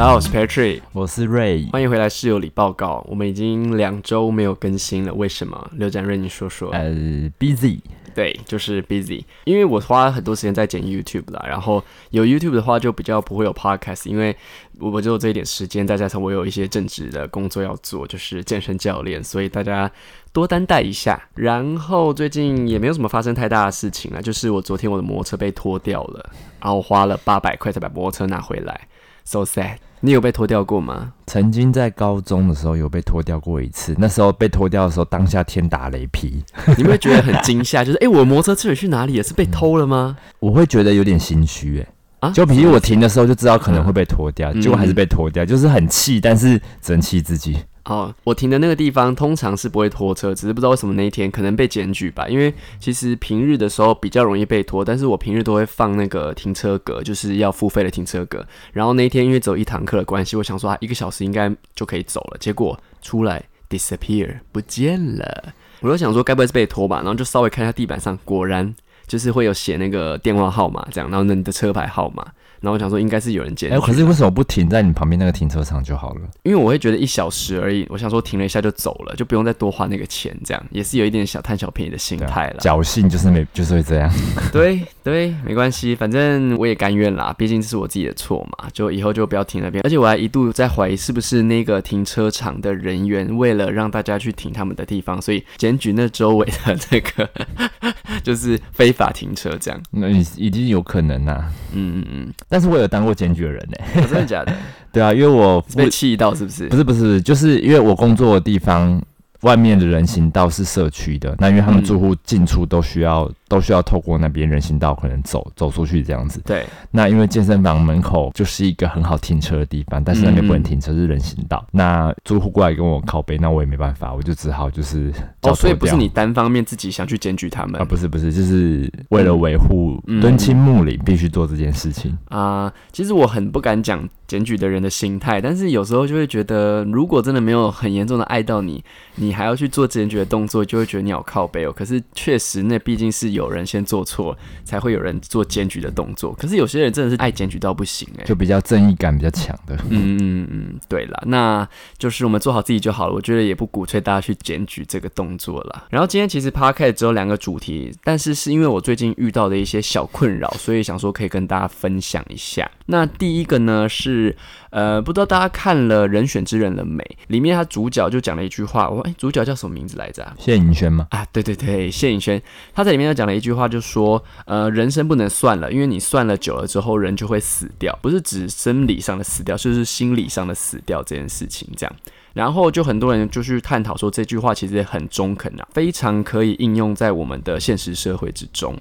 大家好，我是 Patrick，我是瑞，欢迎回来室友里报告。我们已经两周没有更新了，为什么？刘展瑞，你说说。呃，busy，对，就是 busy，因为我花了很多时间在剪 YouTube 啦，然后有 YouTube 的话就比较不会有 Podcast，因为我只有这一点时间，再加上我有一些正职的工作要做，就是健身教练，所以大家多担待一下。然后最近也没有什么发生太大的事情啊，就是我昨天我的摩托车被拖掉了，然后我花了八百块才把摩托车拿回来。So sad，你有被脱掉过吗？曾经在高中的时候有被脱掉过一次，那时候被脱掉的时候，当下天打雷劈，你会觉得很惊吓，就是哎，我摩托车去哪里了？是被偷了吗？我会觉得有点心虚，哎啊，就比如我停的时候就知道可能会被脱掉，结果还是被脱掉，就是很气，但是只能气自己。哦，我停的那个地方通常是不会拖车，只是不知道为什么那一天可能被检举吧。因为其实平日的时候比较容易被拖，但是我平日都会放那个停车格，就是要付费的停车格。然后那一天因为走一堂课的关系，我想说啊，一个小时应该就可以走了。结果出来 disappear 不见了，我就想说该不会是被拖吧？然后就稍微看一下地板上，果然就是会有写那个电话号码这样，然后你的车牌号码。然后我想说，应该是有人捡。哎，可是为什么不停在你旁边那个停车场就好了？因为我会觉得一小时而已，我想说停了一下就走了，就不用再多花那个钱，这样也是有一点小贪小便宜的心态了。侥幸就是没，就是会这样。对对，没关系，反正我也甘愿啦，毕竟这是我自己的错嘛，就以后就不要停那边。而且我还一度在怀疑，是不是那个停车场的人员为了让大家去停他们的地方，所以检举那周围的这个 就是非法停车这样。那已经有可能啊。嗯嗯嗯。但是我有当过检举的人呢，真的假的？对啊，因为我被气到，是不是？不是不是，就是因为我工作的地方。外面的人行道是社区的，那因为他们住户进出都需要都需要透过那边人行道，可能走走出去这样子。对。那因为健身房门口就是一个很好停车的地方，但是那边不能停车，是人行道。那住户过来跟我靠背，那我也没办法，我就只好就是哦，所以不是你单方面自己想去检举他们啊？不是不是，就是为了维护敦亲睦邻，必须做这件事情啊。其实我很不敢讲检举的人的心态，但是有时候就会觉得，如果真的没有很严重的爱到你，你。还要去做检举的动作，就会觉得你好靠背哦。可是确实，那毕竟是有人先做错，才会有人做检举的动作。可是有些人真的是爱检举到不行哎，就比较正义感比较强的。嗯嗯嗯，对了，那就是我们做好自己就好了。我觉得也不鼓吹大家去检举这个动作了。然后今天其实 p a r k 只有两个主题，但是是因为我最近遇到的一些小困扰，所以想说可以跟大家分享一下。那第一个呢是。呃，不知道大家看了《人选之人》了没？里面他主角就讲了一句话，我哎，主角叫什么名字来着？谢颖轩吗？啊，对对对，谢颖轩，他在里面就讲了一句话，就说，呃，人生不能算了，因为你算了久了之后，人就会死掉，不是指生理上的死掉，就是心理上的死掉这件事情。这样，然后就很多人就去探讨说，这句话其实很中肯啊，非常可以应用在我们的现实社会之中。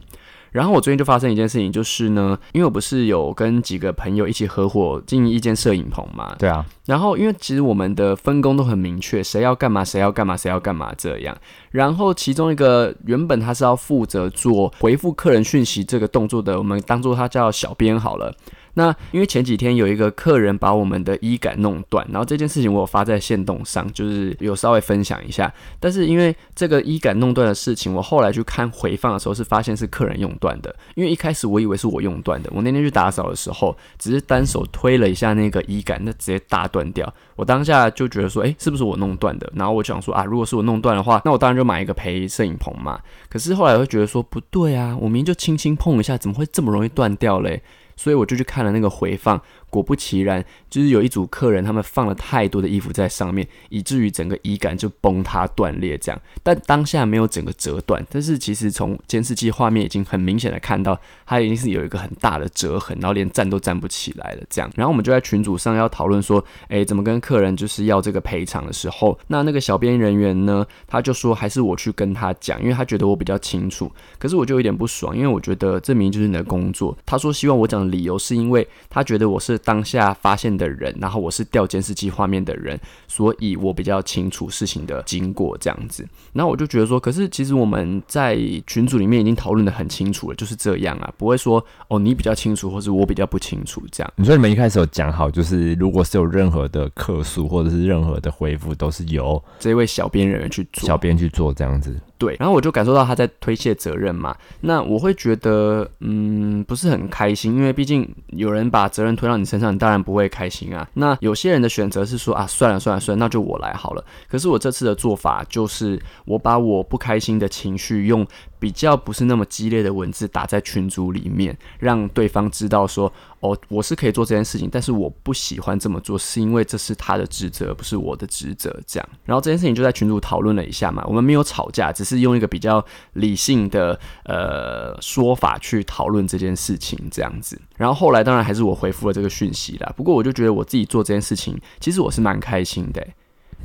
然后我最近就发生一件事情，就是呢，因为我不是有跟几个朋友一起合伙经营一间摄影棚嘛，对啊。然后因为其实我们的分工都很明确，谁要干嘛，谁要干嘛，谁要干嘛这样。然后其中一个原本他是要负责做回复客人讯息这个动作的，我们当做他叫小编好了。那因为前几天有一个客人把我们的衣杆弄断，然后这件事情我有发在线动上，就是有稍微分享一下。但是因为这个衣杆弄断的事情，我后来去看回放的时候是发现是客人用断的。因为一开始我以为是我用断的，我那天去打扫的时候，只是单手推了一下那个衣杆，那直接大断掉。我当下就觉得说，诶，是不是我弄断的？然后我想说啊，如果是我弄断的话，那我当然就买一个陪摄影棚嘛。可是后来会觉得说，不对啊，我明明就轻轻碰一下，怎么会这么容易断掉嘞？所以我就去看了那个回放。果不其然，就是有一组客人，他们放了太多的衣服在上面，以至于整个衣杆就崩塌断裂这样。但当下没有整个折断，但是其实从监视器画面已经很明显的看到，它已经是有一个很大的折痕，然后连站都站不起来了这样。然后我们就在群组上要讨论说，诶，怎么跟客人就是要这个赔偿的时候，那那个小编人员呢，他就说还是我去跟他讲，因为他觉得我比较清楚。可是我就有点不爽，因为我觉得这明明就是你的工作。他说希望我讲的理由是因为他觉得我是。当下发现的人，然后我是调监视器画面的人，所以我比较清楚事情的经过这样子。然后我就觉得说，可是其实我们在群组里面已经讨论的很清楚了，就是这样啊，不会说哦你比较清楚，或是我比较不清楚这样。你说你们一开始有讲好，就是如果是有任何的客诉或者是任何的回复，都是由这位小编人员去做，小编去做这样子。对，然后我就感受到他在推卸责任嘛，那我会觉得，嗯，不是很开心，因为毕竟有人把责任推到你身上，你当然不会开心啊。那有些人的选择是说啊，算了算了算了，那就我来好了。可是我这次的做法就是，我把我不开心的情绪用。比较不是那么激烈的文字打在群组里面，让对方知道说，哦，我是可以做这件事情，但是我不喜欢这么做，是因为这是他的职责，不是我的职责。这样，然后这件事情就在群组讨论了一下嘛，我们没有吵架，只是用一个比较理性的呃说法去讨论这件事情，这样子。然后后来当然还是我回复了这个讯息啦，不过我就觉得我自己做这件事情，其实我是蛮开心的，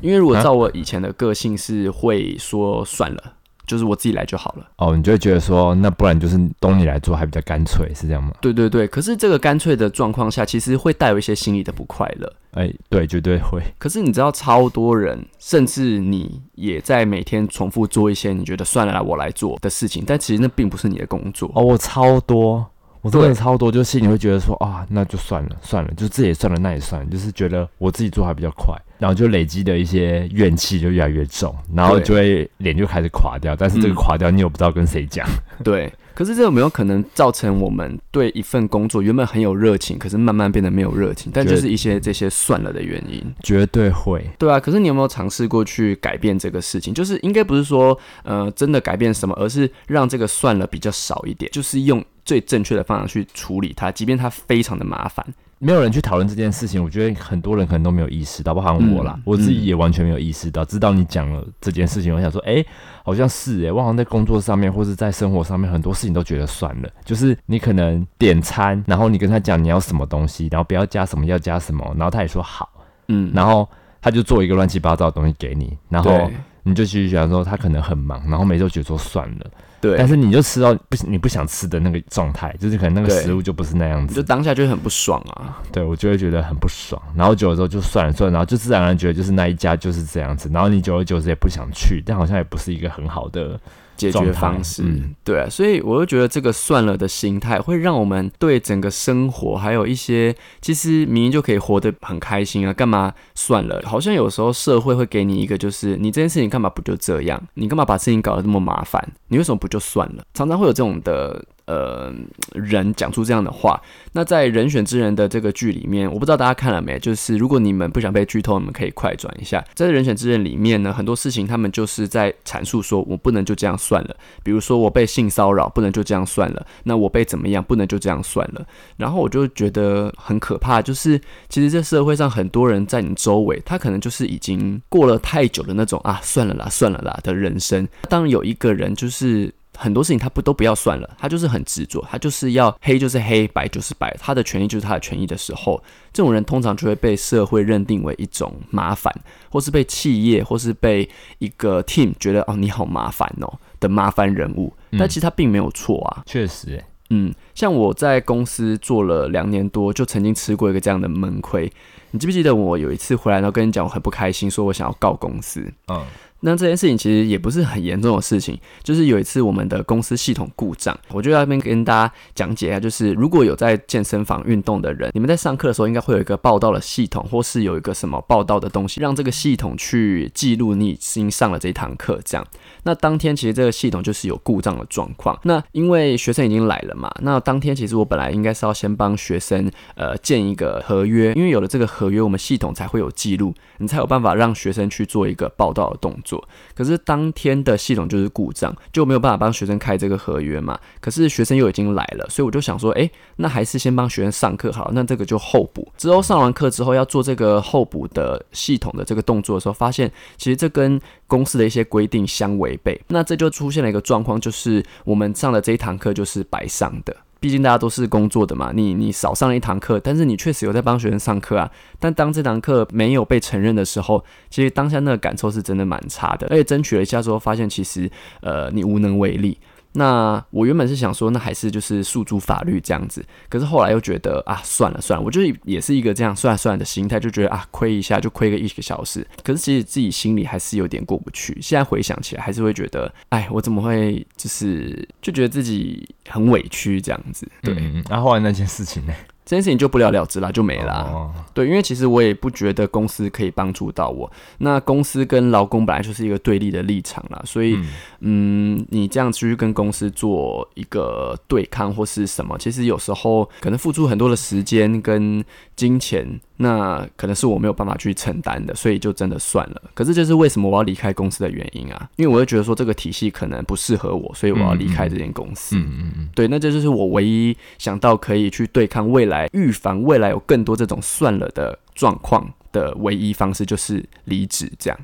因为如果照我以前的个性是会说算了。就是我自己来就好了。哦，你就会觉得说，那不然就是东你来做还比较干脆，是这样吗？对对对。可是这个干脆的状况下，其实会带有一些心理的不快乐。哎，对，绝对会。可是你知道，超多人，甚至你也在每天重复做一些你觉得算了啦，我来做的事情，但其实那并不是你的工作。哦，我超多。我真的超多，就心里会觉得说啊，那就算了，算了，就这也算了，那也算，就是觉得我自己做还比较快，然后就累积的一些怨气就越来越重，然后就会脸就开始垮掉，但是这个垮掉你又不知道跟谁讲。对，可是这有没有可能造成我们对一份工作原本很有热情，可是慢慢变得没有热情？但就是一些这些算了的原因，绝对会。对啊，可是你有没有尝试过去改变这个事情？就是应该不是说呃真的改变什么，而是让这个算了比较少一点，就是用。最正确的方法去处理它，即便它非常的麻烦，没有人去讨论这件事情。我觉得很多人可能都没有意识到，包含我啦，我自己也完全没有意识到。知道你讲了这件事情，我想说，哎，好像是哎，我好像在工作上面或是在生活上面很多事情都觉得算了。就是你可能点餐，然后你跟他讲你要什么东西，然后不要加什么，要加什么，然后他也说好，嗯，然后他就做一个乱七八糟的东西给你，然后你就继续想说他可能很忙，然后每次都觉得说算了。对，但是你就吃到不你不想吃的那个状态，就是可能那个食物就不是那样子，就当下就很不爽啊。对，我就会觉得很不爽，然后久了之后就算了算了，然后就自然而然觉得就是那一家就是这样子，然后你久而久之也不想去，但好像也不是一个很好的。解决方式，对啊，所以我就觉得这个算了的心态会让我们对整个生活还有一些，其实明明就可以活得很开心啊，干嘛算了？好像有时候社会会给你一个，就是你这件事情干嘛不就这样？你干嘛把事情搞得这么麻烦？你为什么不就算了？常常会有这种的。呃，人讲出这样的话，那在人选之人的这个剧里面，我不知道大家看了没？就是如果你们不想被剧透，你们可以快转一下。在人选之人里面呢，很多事情他们就是在阐述说，我不能就这样算了。比如说我被性骚扰，不能就这样算了。那我被怎么样，不能就这样算了。然后我就觉得很可怕，就是其实这社会上很多人在你周围，他可能就是已经过了太久的那种啊，算了啦，算了啦的人生。当有一个人就是。很多事情他不都不要算了，他就是很执着，他就是要黑就是黑，白就是白，他的权益就是他的权益的时候，这种人通常就会被社会认定为一种麻烦，或是被企业或是被一个 team 觉得哦你好麻烦哦的麻烦人物，但其实他并没有错啊，确实，嗯，像我在公司做了两年多，就曾经吃过一个这样的闷亏，你记不记得我有一次回来然后跟你讲我很不开心，说我想要告公司，嗯。那这件事情其实也不是很严重的事情，就是有一次我们的公司系统故障，我就在那边跟大家讲解一下，就是如果有在健身房运动的人，你们在上课的时候应该会有一个报道的系统，或是有一个什么报道的东西，让这个系统去记录你已经上了这堂课。这样，那当天其实这个系统就是有故障的状况。那因为学生已经来了嘛，那当天其实我本来应该是要先帮学生呃建一个合约，因为有了这个合约，我们系统才会有记录，你才有办法让学生去做一个报道的动作。可是当天的系统就是故障，就没有办法帮学生开这个合约嘛。可是学生又已经来了，所以我就想说，哎，那还是先帮学生上课好。那这个就后补。之后上完课之后要做这个后补的系统的这个动作的时候，发现其实这跟公司的一些规定相违背。那这就出现了一个状况，就是我们上的这一堂课就是白上的。毕竟大家都是工作的嘛，你你少上了一堂课，但是你确实有在帮学生上课啊。但当这堂课没有被承认的时候，其实当下那个感受是真的蛮差的。而且争取了一下之后，发现其实呃你无能为力。那我原本是想说，那还是就是诉诸法律这样子，可是后来又觉得啊，算了算了，我就是也是一个这样算了算的心态，就觉得啊，亏一下就亏个一个小时，可是其实自己心里还是有点过不去。现在回想起来，还是会觉得，哎，我怎么会就是就觉得自己很委屈这样子？对。然后后来那件事情呢？这件事情就不了了之啦，就没了。哦对，因为其实我也不觉得公司可以帮助到我。那公司跟劳工本来就是一个对立的立场啦，所以嗯你这样去跟公司做一个对抗或是什么，其实有时候可能付出很多的时间跟金钱，那可能是我没有办法去承担的，所以就真的算了。可是这是为什么我要离开公司的原因啊？因为我会觉得说这个体系可能不适合我，所以我要离开这间公司。嗯嗯嗯，对，那这就是我唯一想到可以去对抗未来、预防未来有更多这种算了的状况的唯一方式，就是离职。这样，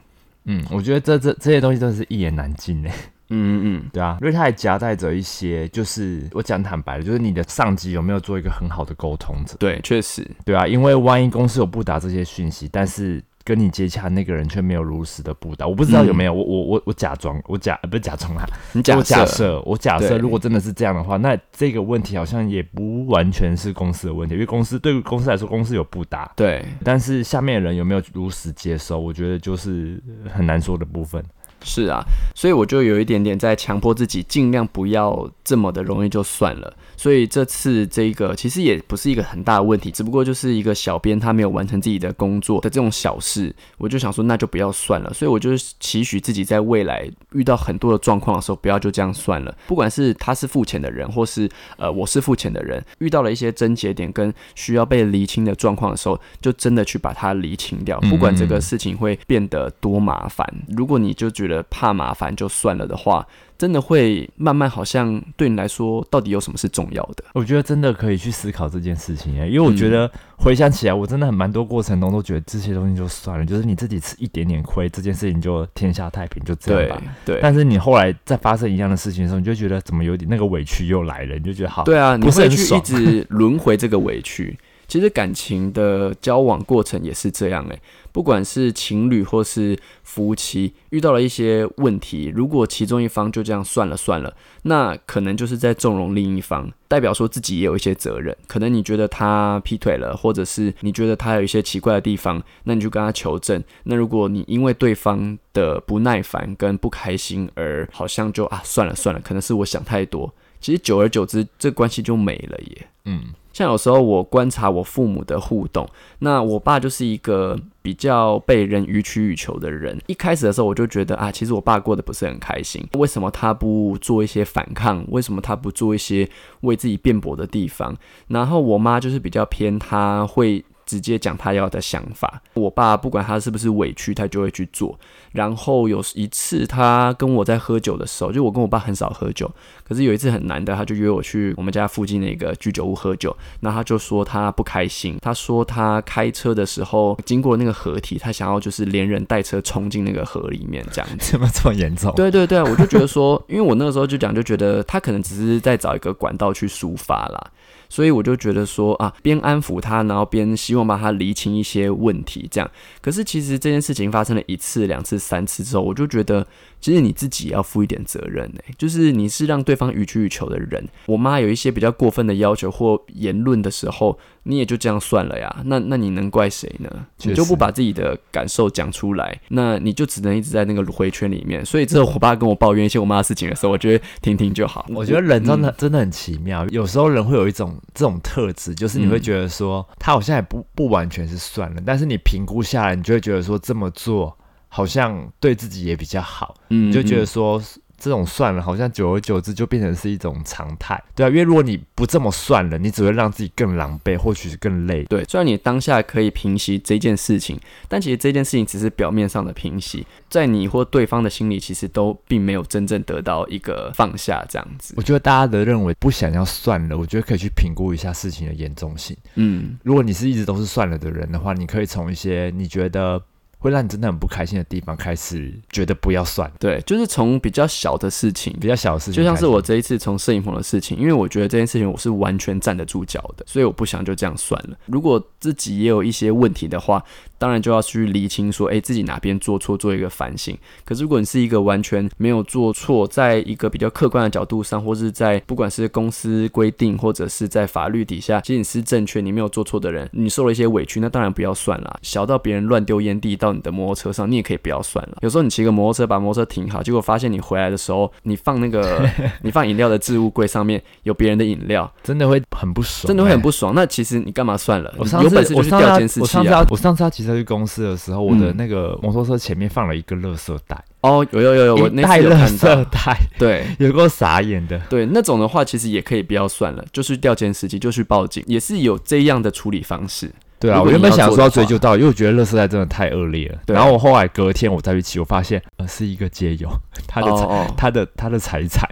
嗯，我觉得这这这些东西真的是一言难尽嘞。嗯嗯嗯，对啊，因为它还夹带着一些，就是我讲坦白的，就是你的上级有没有做一个很好的沟通者？对，确实，对啊，因为万一公司有不达这些讯息，但是跟你接洽那个人却没有如实的布达，我不知道有没有，我我我我假装，我假呃不是假装啦，你假我假设，我假设如果真的是这样的话，那这个问题好像也不完全是公司的问题，因为公司对于公司来说，公司有布达，对，但是下面的人有没有如实接收，我觉得就是很难说的部分。是啊，所以我就有一点点在强迫自己，尽量不要这么的容易就算了。所以这次这个其实也不是一个很大的问题，只不过就是一个小编他没有完成自己的工作的这种小事，我就想说那就不要算了。所以我就是期许自己在未来遇到很多的状况的时候，不要就这样算了。不管是他是付钱的人，或是呃我是付钱的人，遇到了一些症结点跟需要被厘清的状况的时候，就真的去把它厘清掉。不管这个事情会变得多麻烦，如果你就觉得怕麻烦就算了的话，真的会慢慢好像对你来说，到底有什么是重要的？我觉得真的可以去思考这件事情耶，因为我觉得回想起来，我真的很蛮多过程中都觉得这些东西就算了，就是你自己吃一点点亏，这件事情就天下太平，就这样吧。对但是你后来再发生一样的事情的时候，你就觉得怎么有点那个委屈又来了，你就觉得好，对啊，你不是会去一直 轮回这个委屈。其实感情的交往过程也是这样诶、不管是情侣或是夫妻，遇到了一些问题，如果其中一方就这样算了算了，那可能就是在纵容另一方，代表说自己也有一些责任。可能你觉得他劈腿了，或者是你觉得他有一些奇怪的地方，那你就跟他求证。那如果你因为对方的不耐烦跟不开心而好像就啊算了算了，可能是我想太多。其实久而久之，这关系就没了耶。嗯，像有时候我观察我父母的互动，那我爸就是一个比较被人予取予求的人。一开始的时候，我就觉得啊，其实我爸过得不是很开心。为什么他不做一些反抗？为什么他不做一些为自己辩驳的地方？然后我妈就是比较偏，他会直接讲他要的想法。我爸不管他是不是委屈，他就会去做。然后有一次他跟我在喝酒的时候，就我跟我爸很少喝酒，可是有一次很难得，他就约我去我们家附近的一个居酒屋喝酒。那他就说他不开心，他说他开车的时候经过那个河体，他想要就是连人带车冲进那个河里面这样子。怎么这么严重？对对对，我就觉得说，因为我那个时候就讲，就觉得他可能只是在找一个管道去抒发啦，所以我就觉得说啊，边安抚他，然后边希望帮他理清一些问题，这样。可是其实这件事情发生了一次、两次、三次之后，我就觉得，其实你自己也要负一点责任呢、就是你是让对方予取予求的人。我妈有一些比较过分的要求或言论的时候，你也就这样算了呀。那那你能怪谁呢？你就不把自己的感受讲出来，那你就只能一直在那个回圈里面。所以之后我爸跟我抱怨一些我妈的事情的时候，我觉得听听就好。我觉得人真的、真的很奇妙，有时候人会有一种这种特质，就是你会觉得说、他好像也不不完全是算了，但是你评估下来，你就会觉得说这么做好像对自己也比较好，嗯你就觉得嗯说。这种算了，好像久而久之就变成是一种常态，对啊，因为如果你不这么算了，你只会让自己更狼狈，或许是更累。对，虽然你当下可以平息这件事情，但其实这件事情只是表面上的平息，在你或对方的心里，其实都并没有真正得到一个放下这样子。我觉得大家的认为不想要算了，我觉得可以去评估一下事情的严重性。嗯，如果你是一直都是算了的人的话，你可以从一些你觉得会让你真的很不开心的地方开始，觉得不要算，对，就是从比较小的事情比较小的事情，就像是我这一次从摄影棚的事情，因为我觉得这件事情我是完全站得住脚的，所以我不想就这样算了。如果自己也有一些问题的话，当然就要去厘清说，诶，自己哪边做错，做一个反省。可是如果你是一个完全没有做错，在一个比较客观的角度上，或是在不管是公司规定，或者是在法律底下，其实你是正确，你没有做错的人，你受了一些委屈，那当然不要算啦。小到别人乱丢烟蒂，到到你的摩托车上，你也可以不要算了。有时候你骑个摩托车把摩托车停好，结果发现你回来的时候，你放那个 你放饮料的置物柜上面有别人的饮料，真的会很不爽，真的会很欸不爽。那其实你干嘛算了？我上次有本事我上次要调监视器啊我上次要！我上次要骑车去公司的时候，我的嗯那个摩托车前面放了一个垃圾袋，哦，有有有有，我那次有袋垃圾看到。袋，对 有够傻眼的。对，那种的话其实也可以不要算了，就是调监视器，就去报警，也是有这样的处理方式。对啊，我原本想说要追究到，因为我觉得垃圾袋真的太恶劣了。对然后我后来隔天我再去骑，我发现呃是一个街友，他的财、哦哦。他的他的财产，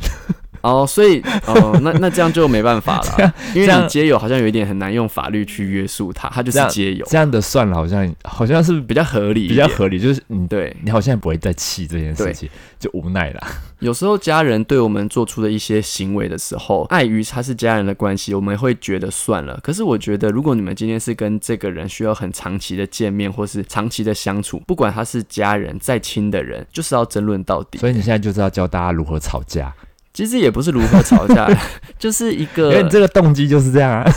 哦，所以哦，那那这样就没办法了，因为你街友好像有一点很难用法律去约束他，他就是街友，这样的算了，好像好像是比较合理，比较合理，就是你对。你好像也不会再气这件事情，就无奈啦。有时候家人对我们做出的一些行为的时候，碍于他是家人的关系，我们会觉得算了。可是我觉得，如果你们今天是跟这个人需要很长期的见面，或是长期的相处，不管他是家人再亲的人，就是要争论到底。所以你现在就是要教大家如何吵架，其实也不是如何吵架，就是一个因为你这个动机就是这样啊。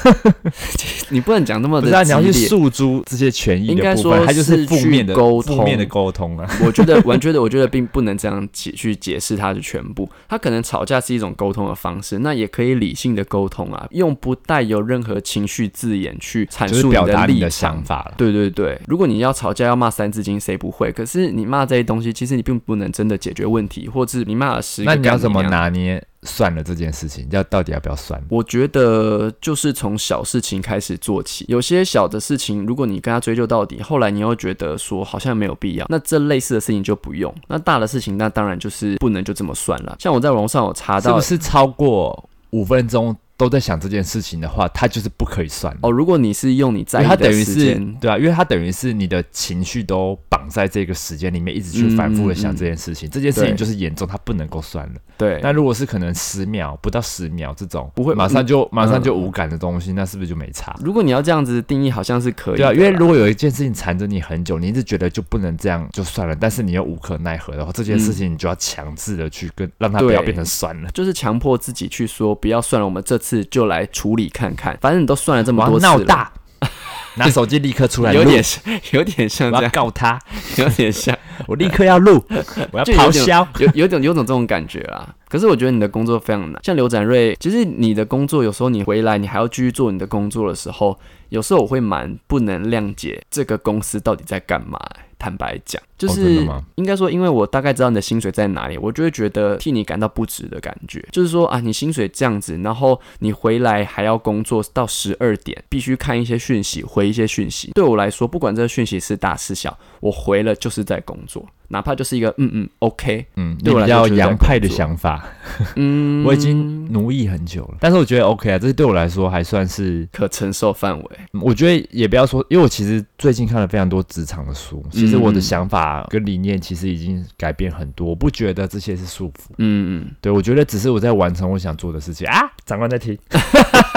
你不能讲那么不是啊，的激你要去。诉诸这些权益应该的部分，说它就是负面的沟通负面的沟通啊。我觉得，我觉得，我觉得并不能这样解去解释它的全部。他可能吵架是一种沟通的方式，那也可以理性的沟通啊，用不带有任何情绪字眼去阐就是述表达你的想。法了。对对对，如果你要吵架要骂三字经，谁不会？可是你骂这些东西，其实你并不能真的解决问题，或是你骂了十个，那你要怎么？拿捏算了这件事情？要到底要不要算？我觉得就是从小事情开始做起，有些小的事情，如果你跟他追究到底，后来你又觉得说好像没有必要，那这类似的事情就不用。那大的事情，那当然就是不能就这么算了。像我在网上有查到是不，是超过五分钟都在想这件事情的话，它就是不可以算。哦，如果你是用你在意的它等于是时间，对啊，因为它等于是你的情绪都绑在这个时间里面，一直去反复的想这件事情，这件事情就是严重，它不能够算了。对，那如果是可能十秒不到十秒这种，不会马上就马上嗯就无感的东西，那是不是就没差？如果你要这样子定义，好像是可以对啊，因为如果有一件事情缠着你很久，你一直觉得就不能这样就算了，但是你又无可奈何的话，这件事情你就要强制的去跟让它不要变成算了。就是强迫自己去说不要算了，我们这次就来处理看看。反正你都算了这么多次了，闹大，拿手机立刻出来，有点像有点像我要这样，告他，有点像，我立刻要录，我要咆哮。有有种有种这种感觉啊。可是我觉得你的工作非常难，像刘展瑞，其实你的工作有时候你回来你还要继续做你的工作的时候，有时候我会蛮不能谅解这个公司到底在干嘛、坦白讲，就是应该说，因为我大概知道你的薪水在哪里，我就会觉得替你感到不值的感觉。就是说啊，你薪水这样子，然后你回来还要工作到十二点，必须看一些讯息，回一些讯息。对我来说，不管这个讯息是大是小，我回了就是在工作，哪怕就是一个嗯嗯 OK，嗯，你对我比较洋派的想法，嗯，我已经奴役很久了，但是我觉得 OK 啊，这对我来说还算是，可承受范围。我觉得也不要说，因为我其实最近看了非常多职场的书，其实我的嗯想法跟理念其实已经改变很多，我不觉得这些是束缚。嗯嗯，对，我觉得只是我在完成我想做的事情啊。长官在听，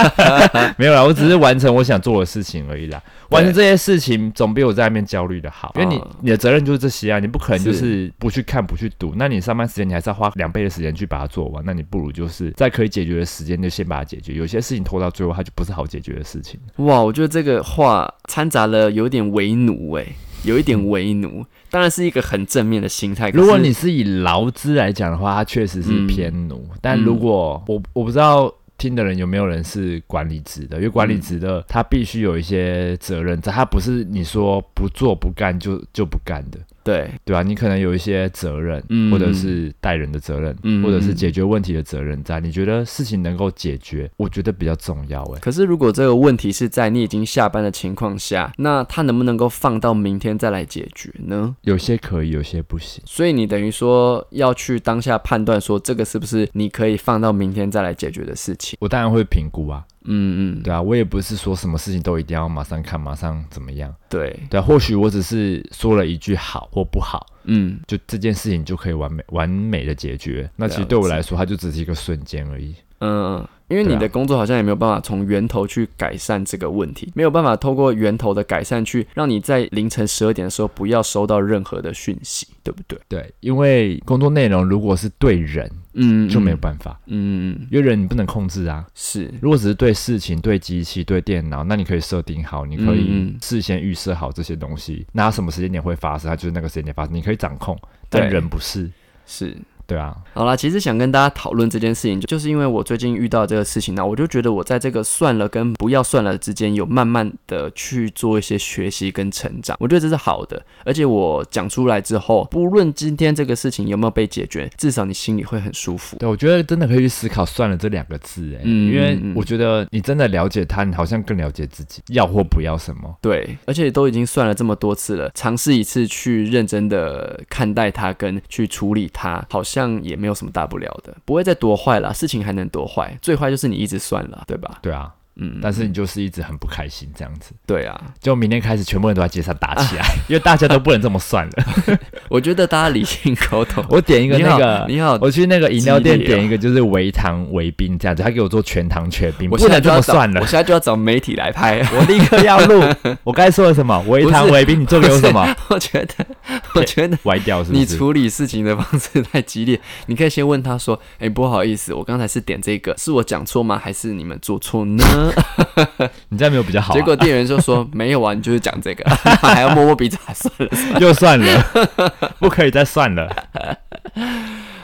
没有啦，我只是完成我想做的事情而已啦。完成这些事情总比我在外面焦虑的好，因为你、哦你的责任就是这些啊，你不可能就是是不去看不去读，那你上班时间你还是要花两倍的时间去把它做完，那你不如就是在可以解决的时间就先把它解决，有些事情拖到最后它就不是好解决的事情。哇，我觉得这个话掺杂了有点为奴哎、有一点为奴，当然是一个很正面的心态。如果你是以劳资来讲的话，它确实是嗯偏奴。但如果我我不知道听的人有没有人是管理职的，因为管理职的他必须有一些责任在，他不是你说不做不干就就不干的。对，对吧、你可能有一些责任，嗯或者是待人的责任，嗯或者是解决问题的责任在。你觉得事情能够解决，我觉得比较重要。哎，可是如果这个问题是在你已经下班的情况下，那他能不能够放到明天再来解决呢？有些可以，有些不行。所以你等于说要去当下判断说这个是不是你可以放到明天再来解决的事情。我当然会评估啊，嗯嗯，对啊，我也不是说什么事情都一定要马上看，马上怎么样。对，对啊，或许我只是说了一句好或不好，嗯，就这件事情就可以完美完美的解决。那其实对我来说，它就只是一个瞬间而已。嗯，因为你的工作好像也没有办法从源头去改善这个问题，没有办法透过源头的改善去让你在凌晨十二点的时候不要收到任何的讯息，对不对？对，因为工作内容如果是对人，嗯就没有办法，嗯，嗯，因为人你不能控制啊。是，如果只是对事情、对机器、对电脑，那你可以设定好，你可以事先预设好这些东西，那它什么时间点会发生，它就是那个时间点发生，你可以掌控。但人不是，是。对啊，好啦，其实想跟大家讨论这件事情，就就是因为我最近遇到这个事情呢，我就觉得我在这个算了跟不要算了之间，有慢慢的去做一些学习跟成长，我觉得这是好的。而且我讲出来之后，不论今天这个事情有没有被解决，至少你心里会很舒服。对，我觉得真的可以去思考“算了”这两个字，哎，嗯因为我觉得你真的了解他，你好像更了解自己要或不要什么。对，而且都已经算了这么多次了，尝试一次去认真的看待它跟去处理它，好像像也没有什么大不了的，不会再多坏了，事情还能多坏？最坏就是你一直算了，对吧？对啊，嗯，但是你就是一直很不开心这样子，对啊，就明天开始全部人都在街上打起来，因为大家都不能这么算了。我觉得大家理性沟通。我点一个那个，你好，我去那个饮料店点一个就是微糖微冰这样子，他给我做全糖全冰，我不能这现在就要算了我。现在就要找媒体来拍。我立刻要录，我刚才说了什么？微糖微冰，你做给我什么？我觉得，我觉得歪掉是不你？处理事情的方式太激烈。你可以先问他说：“哎、不好意思，我刚才是点这个，是我讲错吗？还是你们做错呢？” 你这样没有比较好啊、结果店员就说：“没有啊，你就是讲这个，还要摸摸鼻子，还算了。又算了，不可以再算了。”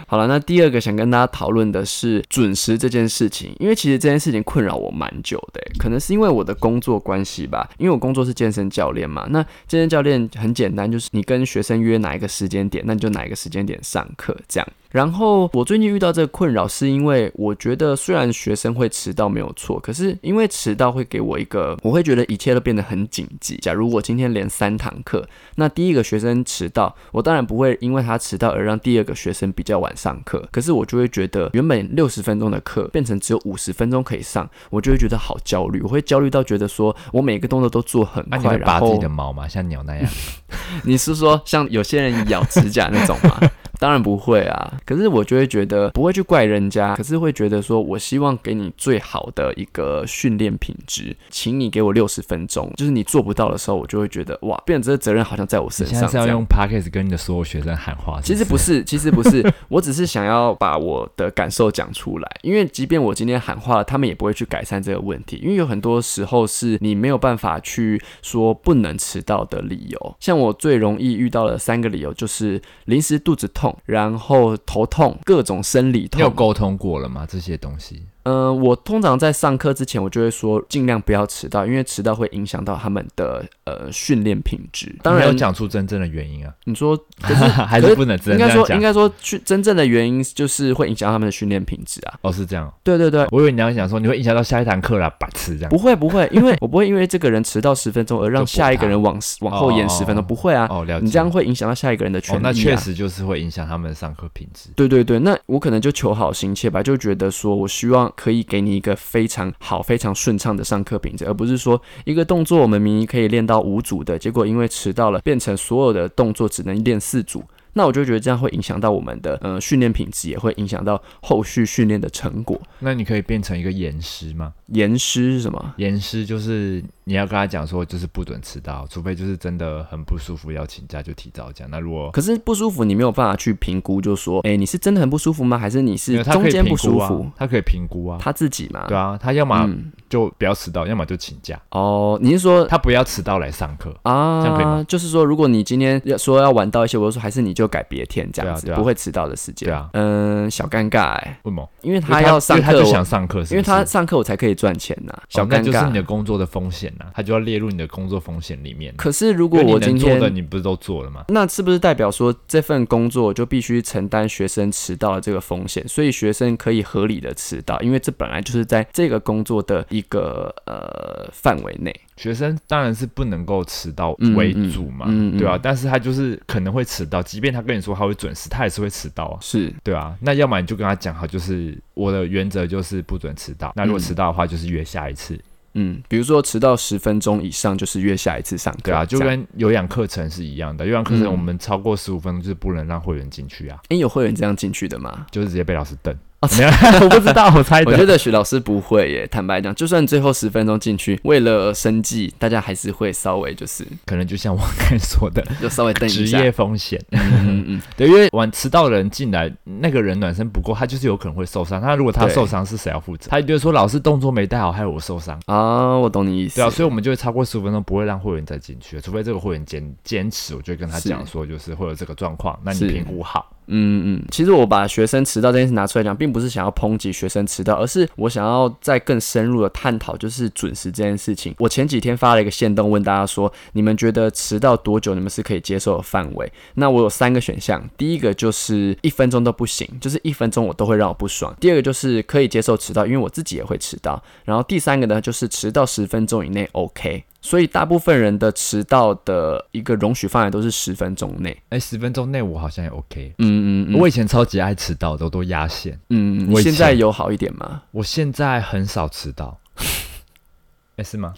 好了，那第二个想跟大家讨论的是准时这件事情，因为其实这件事情困扰我蛮久的欸，可能是因为我的工作关系吧，因为我工作是健身教练嘛。那健身教练很简单，就是你跟学生约哪一个时间点，那你就哪一个时间点上课这样。然后我最近遇到这个困扰，是因为我觉得虽然学生会迟到没有错，可是因为迟到会给我一个，我会觉得一切都变得很紧急。假如我今天连三堂课，那第一个学生迟到，我当然不会因为他迟到而让第二个学生比较晚上课，可是我就会觉得原本六十分钟的课变成只有五十分钟可以上，我就会觉得好焦虑，我会焦虑到觉得说我每个动作都做很快，然会拔自己的毛吗？像鸟那样？你是说像有些人咬指甲那种吗？当然不会啊，可是我就会觉得不会去怪人家，可是会觉得说我希望给你最好的一个训练品质，请你给我六十分钟，就是你做不到的时候，我就会觉得哇，变成这个责任好像在我身上。现在是要用 podcast 跟你的所有学生喊话？是其实不是，其实不是，我只是想要把我的感受讲出来，因为即便我今天喊话了，他们也不会去改善这个问题，因为有很多时候是你没有办法去说不能迟到的理由。像我最容易遇到的三个理由，就是临时肚子痛，然后头痛，各种生理痛。你有沟通过了吗？这些东西嗯、我通常在上课之前，我就会说尽量不要迟到，因为迟到会影响到他们的呃训练品质。当然没有，讲出真正的原因啊，你说 可是还是不能只应该说，应。该说，去真正的原因就是会影响他们的训练品质啊。哦，是这样。对对对，我以为你要讲说你会影响到下一堂课啦，白痴这样。不会不会，因为 我不会因为这个人迟到十分钟而让下一个人往往后延十分钟，哦不会啊。哦，了解。你这样会影响到下一个人的权益、啊哦，那确。实就是会影响他们的上课品质。对对对，那我可能就求好心切吧，就觉得说我希望可以给你一个非常好、非常顺畅的上课品质，而不是说一个动作我们明明可以练到五组的，结果因为迟到了，变成所有的动作只能练四组。那我就觉得这样会影响到我们的呃训练品质，也会影响到后续训练的成果。那你可以变成一个严师吗？严师是什么？严师就是你要跟他讲说，就是不准迟到，除非就是真的很不舒服要请假就提早讲。那如果可是不舒服，你没有办法去评估，就说，哎、你是真的很不舒服吗？还是你是中间不舒服？，他可以评估啊。他自己嘛？对啊，他要么嗯，就不要迟到，要么就请假。哦，你是说他不要迟到来上课啊。这样可以啊吗？就是说，如果你今天要说要晚到一些，我就说还是你就改别天这样子，对啊对啊不会迟到的时间。对啊嗯，小尴尬哎、为什么？因为他要上课，因为他就想上课，因为他上课我才可以赚钱呐、小尴哦那就是你。的工作的风险呐，他就要列入你的工作风险里面。可是如果我今你能做的，你不是都做了吗？那是不是代表说这份工作就必须承担学生迟到的这个风险？所以学生可以合理的迟到，因为这本来就是在这个工作的一个呃范围内。学生当然是不能够迟到嗯为主嘛，嗯嗯嗯对啊，但是他就是可能会迟到，即便他跟你说他会准时，他也是会迟到啊，是，对啊。那要么你就跟他讲好，就是我的原则就是不准迟到。那如果嗯迟到的话，就是约下一次，嗯，比如说迟到十分钟以上，就是约下一次上课。对啊，就跟有氧课程是一样的。有氧课程嗯我们超过十五分钟就是不能让会员进去啊，诶有会员这样进去的吗？就是直接被老师瞪。没有，我不知道，我猜的。我觉得许老师不会耶。坦白讲，就算最后十分钟进去，为了生计，大家还是会稍微就是，可能就像我刚才说的，就稍微等一下。职业风险。嗯嗯嗯，对，因为晚迟到的人进来，那个人暖身不够，他就是有可能会受伤。那如果他对受伤，是谁要负责？他一定会说老师动作没带好，害我受伤。啊，我懂你意思。对啊，所以我们就会超过十五分钟，不会让会员再进去，除非这个会员坚坚持，我就会跟他讲说，就是会有这个状况，那你是评估好。嗯嗯，其实我把学生迟到这件事拿出来讲，并不是想要抨击学生迟到，而是我想要再更深入的探讨，就是准时这件事情。我前几天发了一个线动，问大家说，你们觉得迟到多久你们是可以接受的范围？那我有三个选项，第一个就是一分钟都不行，就是一分钟我都会让我不爽；第二个就是可以接受迟到，因为我自己也会迟到；然后第三个呢，就是迟到十分钟以内 OK。所以大部分人的迟到的一个容许范围都是十分钟内。哎，十分钟内我好像也 OK。嗯嗯嗯，我以前超级爱迟到的，我都压线。嗯，你我以现在前有好一点吗？我现在很少迟到。哎，是吗？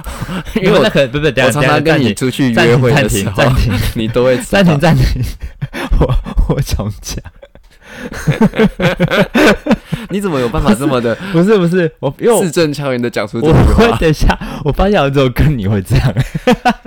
因为我那可能不不，等我常常跟你出去约会的时候，暂停 你都会迟暂到停暂停，我我重讲。你怎么有办法这么的不是不是，我因为字正腔圆的讲出这我句话？会等一下，我发现好像只有跟你会这样。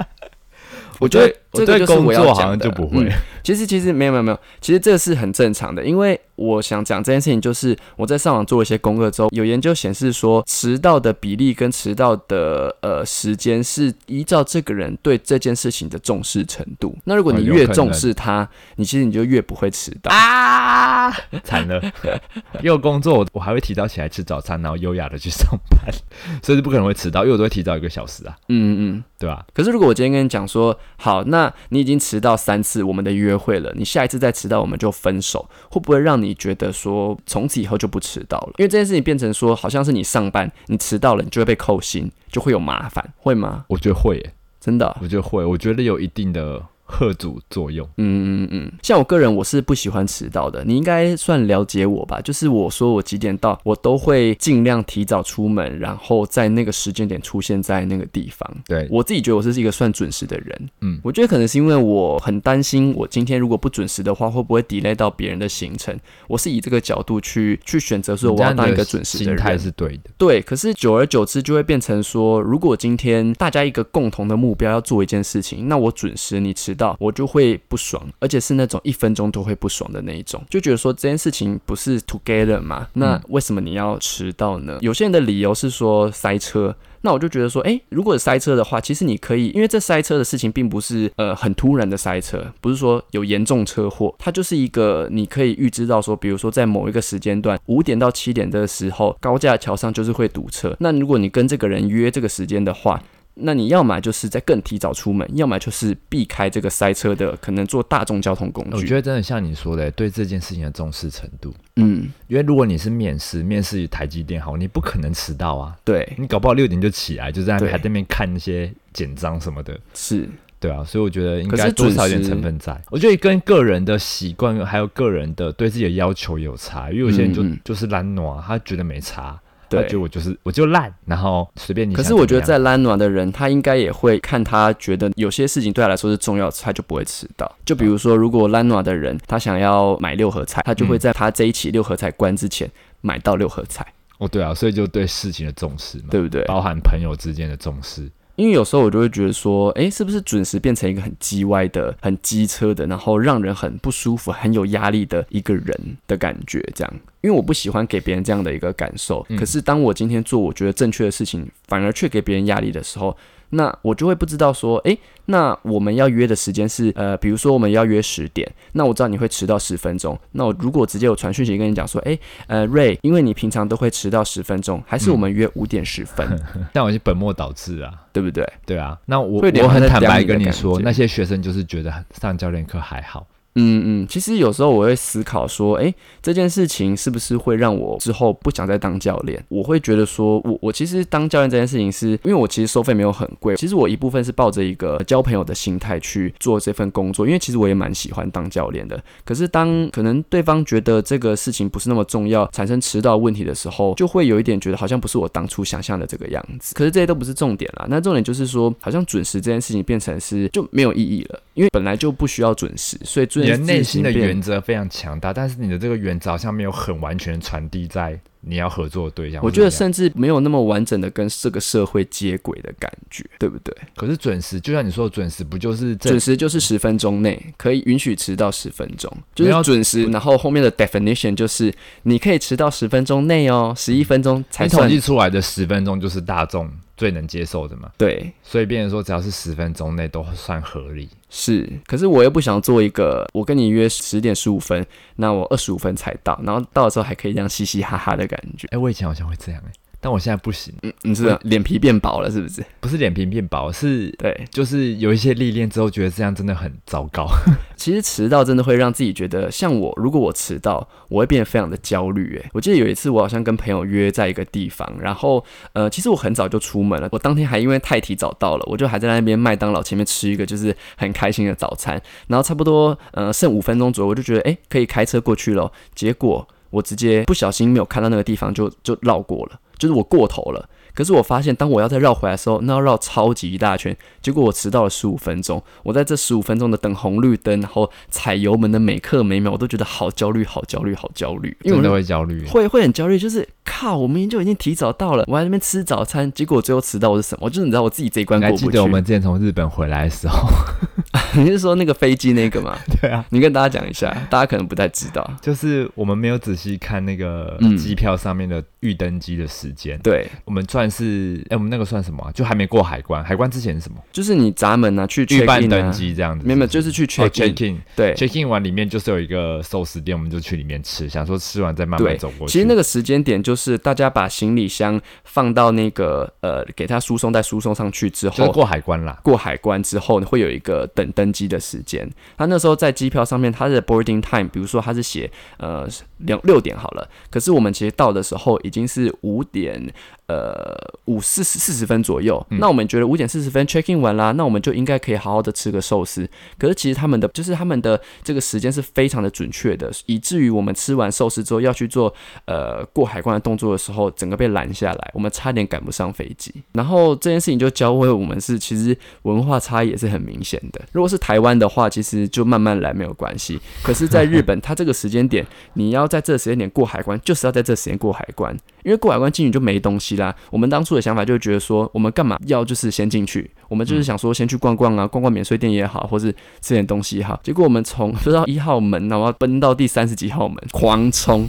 我觉得我对这个工作好像就不会嗯。其实其实没有没有没有，其实这个是很正常的，因为我想讲这件事情，就是我在上网做了一些功课之后，有研究显示说，迟到的比例跟迟到的呃时间是依照这个人对这件事情的重视程度。那如果你越重视他，你其实你就越不会迟到。啊，惨了！因为工作，我我还会提早起来吃早餐，然后优雅的去上班，所以是不可能会迟到，因为我都会提早一个小时啊，嗯嗯。对吧？可是如果我今天跟你讲说，好，那你已经迟到三次我们的约会了，你下一次再迟到我们就分手，会不会让你觉得说从此以后就不迟到了？因为这件事情变成说，好像是你上班你迟到了，你就会被扣薪，就会有麻烦，会吗？我觉得会耶，真的哦、我觉得会，我觉得有一定的贺主作用。嗯嗯嗯，像我个人我是不喜欢迟到的，你应该算了解我吧？就是我说我几点到，我都会尽量提早出门，然后在那个时间点出现在那个地方。对，我自己觉得我是一个算准时的人，嗯我觉得可能是因为我很担心，我今天如果不准时的话，会不会 delay 到别人的行程？我是以这个角度去去选择说我要当一个准时的心态。是对的。对，可是久而久之就会变成说，如果今天大家一个共同的目标要做一件事情，那我准时你迟到，我就会不爽，而且是那种一分钟都会不爽的那一种，就觉得说这件事情不是 together 嘛，那嗯为什么你要迟到呢？有些人的理由是说塞车。那我就觉得说，诶，如果塞车的话，其实你可以，因为这塞车的事情并不是呃很突然的塞车，不是说有严重车祸，它就是一个你可以预知到说，比如说在某一个时间段，五点到七点的时候，高架桥上就是会堵车。那如果你跟这个人约这个时间的话，那你要么就是在更提早出门，要么就是避开这个塞车的，可能坐大众交通工具。我觉得真的像你说的，对这件事情的重视程度。嗯，因为如果你是面试，面试台积电好，你不可能迟到啊，对，你搞不好六点就起来，就在那边对还在那边看那些简章什么的。是，对啊，所以我觉得应该多少有点成分在。我觉得跟个人的习惯还有个人的对自己的要求有差，因为有些人就、就是懒惰，他觉得没差，他对觉得我就是我就烂，然后随便你可。是我觉得在烂暖的人，他应该也会看他觉得有些事情对他来说是重要，他就不会迟到。就比如说，如果烂暖的人他想要买六合彩，他就会在他这一期六合彩关之前买到六合彩，哦对啊，所以就对事情的重视嘛，对不对？包含朋友之间的重视。因为有时候我就会觉得说，诶，是不是准时变成一个很叽歪的、很机车的，然后让人很不舒服、很有压力的一个人的感觉？这样，因为我不喜欢给别人这样的一个感受。可是当我今天做我觉得正确的事情，反而却给别人压力的时候，那我就会不知道说，诶，那我们要约的时间是呃，比如说我们要约十点，那我知道你会迟到十分钟，那我如果直接有传讯息跟你讲说，诶，呃，瑞，因为你平常都会迟到十分钟，还是我们约五点十分，但我已经本末倒置啊。对不对？对啊，那我会我很坦白跟你说，那些学生就是觉得上教练课还好，嗯嗯，其实有时候我会思考说，诶，这件事情是不是会让我之后不想再当教练？我会觉得说，我我其实当教练这件事情是，因为我其实收费没有很贵，其实我一部分是抱着一个交朋友的心态去做这份工作，因为其实我也蛮喜欢当教练的。可是当可能对方觉得这个事情不是那么重要，产生迟到问题的时候，就会有一点觉得好像不是我当初想象的这个样子。可是这些都不是重点啦，那重点就是说，好像准时这件事情变成是就没有意义了，因为本来就不需要准时，所以你的内心的原则非常强大，但是你的这个原则好像没有很完全传递在你要合作的对象。我觉得甚至没有那么完整的跟这个社会接轨的感觉，对不对？可是准时，就像你说的准时，不就是准时就是十分钟内可以允许迟到十分钟，就是准时。然后后面的 definition 就是你可以迟到十分钟内哦，十一分钟才统计出来的十分钟就是大众最能接受的嘛？对。所以变成说，只要是十分钟内都算合理。是，可是我又不想做一个，我跟你约十点十五分，那我二十五分才到，然后到的时候还可以这样嘻嘻哈哈的感觉。哎、我以前好像会这样哎、但我现在不行，嗯，你是脸皮变薄了是不是？不是脸皮变薄，是对，就是有一些历练之后，觉得这样真的很糟糕。其实迟到真的会让自己觉得，像我，如果我迟到，我会变得非常的焦虑。诶，我记得有一次我好像跟朋友约在一个地方，然后呃，其实我很早就出门了，我当天还因为太提早到了，我就还在那边麦当劳前面吃一个就是很开心的早餐，然后差不多呃剩五分钟左右，我就觉得诶可以开车过去了，结果我直接不小心没有看到那个地方就就绕过了，就是我过头了。可是我发现，当我要再绕回来的时候，那要绕超级一大圈，结果我迟到了十五分钟。我在这十五分钟的等红绿灯，然后踩油门的每刻每秒，我都觉得好焦虑，好焦虑，好焦虑。因为真的会焦虑。会会很焦虑，就是靠，我明明就已经提早到了，我还在那边吃早餐，结果我最后迟到我是什么？就是你知道我自己这一关过不去。记得我们之前从日本回来的时候？你是说那个飞机那个吗？对啊，你跟大家讲一下，大家可能不太知道。就是我们没有仔细看那个嗯机票上面的预登机的时间。对，我们算是，哎、我们那个算什么啊、就还没过海关，海关之前是什么？就是你闸门啊，去预办登啊，机这样子。没有，没有就是去 check 哦 in，、check in。对。check in 完里面就是有一个寿司店，我们就去里面吃，想说吃完再慢慢走过去。其实那个时间点就是大家把行李箱放到那个呃，给它输送带输送上去之后，就是过海关啦。过海关之后会有一个等登机的时间。他那时候在机票上面，他的 boarding time，比如说他是写呃两六点好了，可是我们其实到的时候已经是五点呃五四十四十分左右。嗯那我们觉得五点四十分 check in 完啦，那我们就应该可以好好的吃个寿司。可是其实他们的就是他们的这个时间是非常的准确的，以至于我们吃完寿司之后要去做呃过海关的动作的时候，整个被拦下来，我们差点赶不上飞机。然后这件事情就教会我们是其实文化差异也是很明显的。如果是台湾的话，其实就慢慢来没有关系。可是，在日本，它这个时间点，你要在这时间点过海关，就是要在这时间过海关，因为过海关进去就没东西啦。我们当初的想法就觉得说，我们干嘛要就是先进去？我们就是想说先去逛逛啊，逛逛免税店也好，或是吃点东西也好。结果我们从说到一号门，然后奔到第三十几号门，狂冲。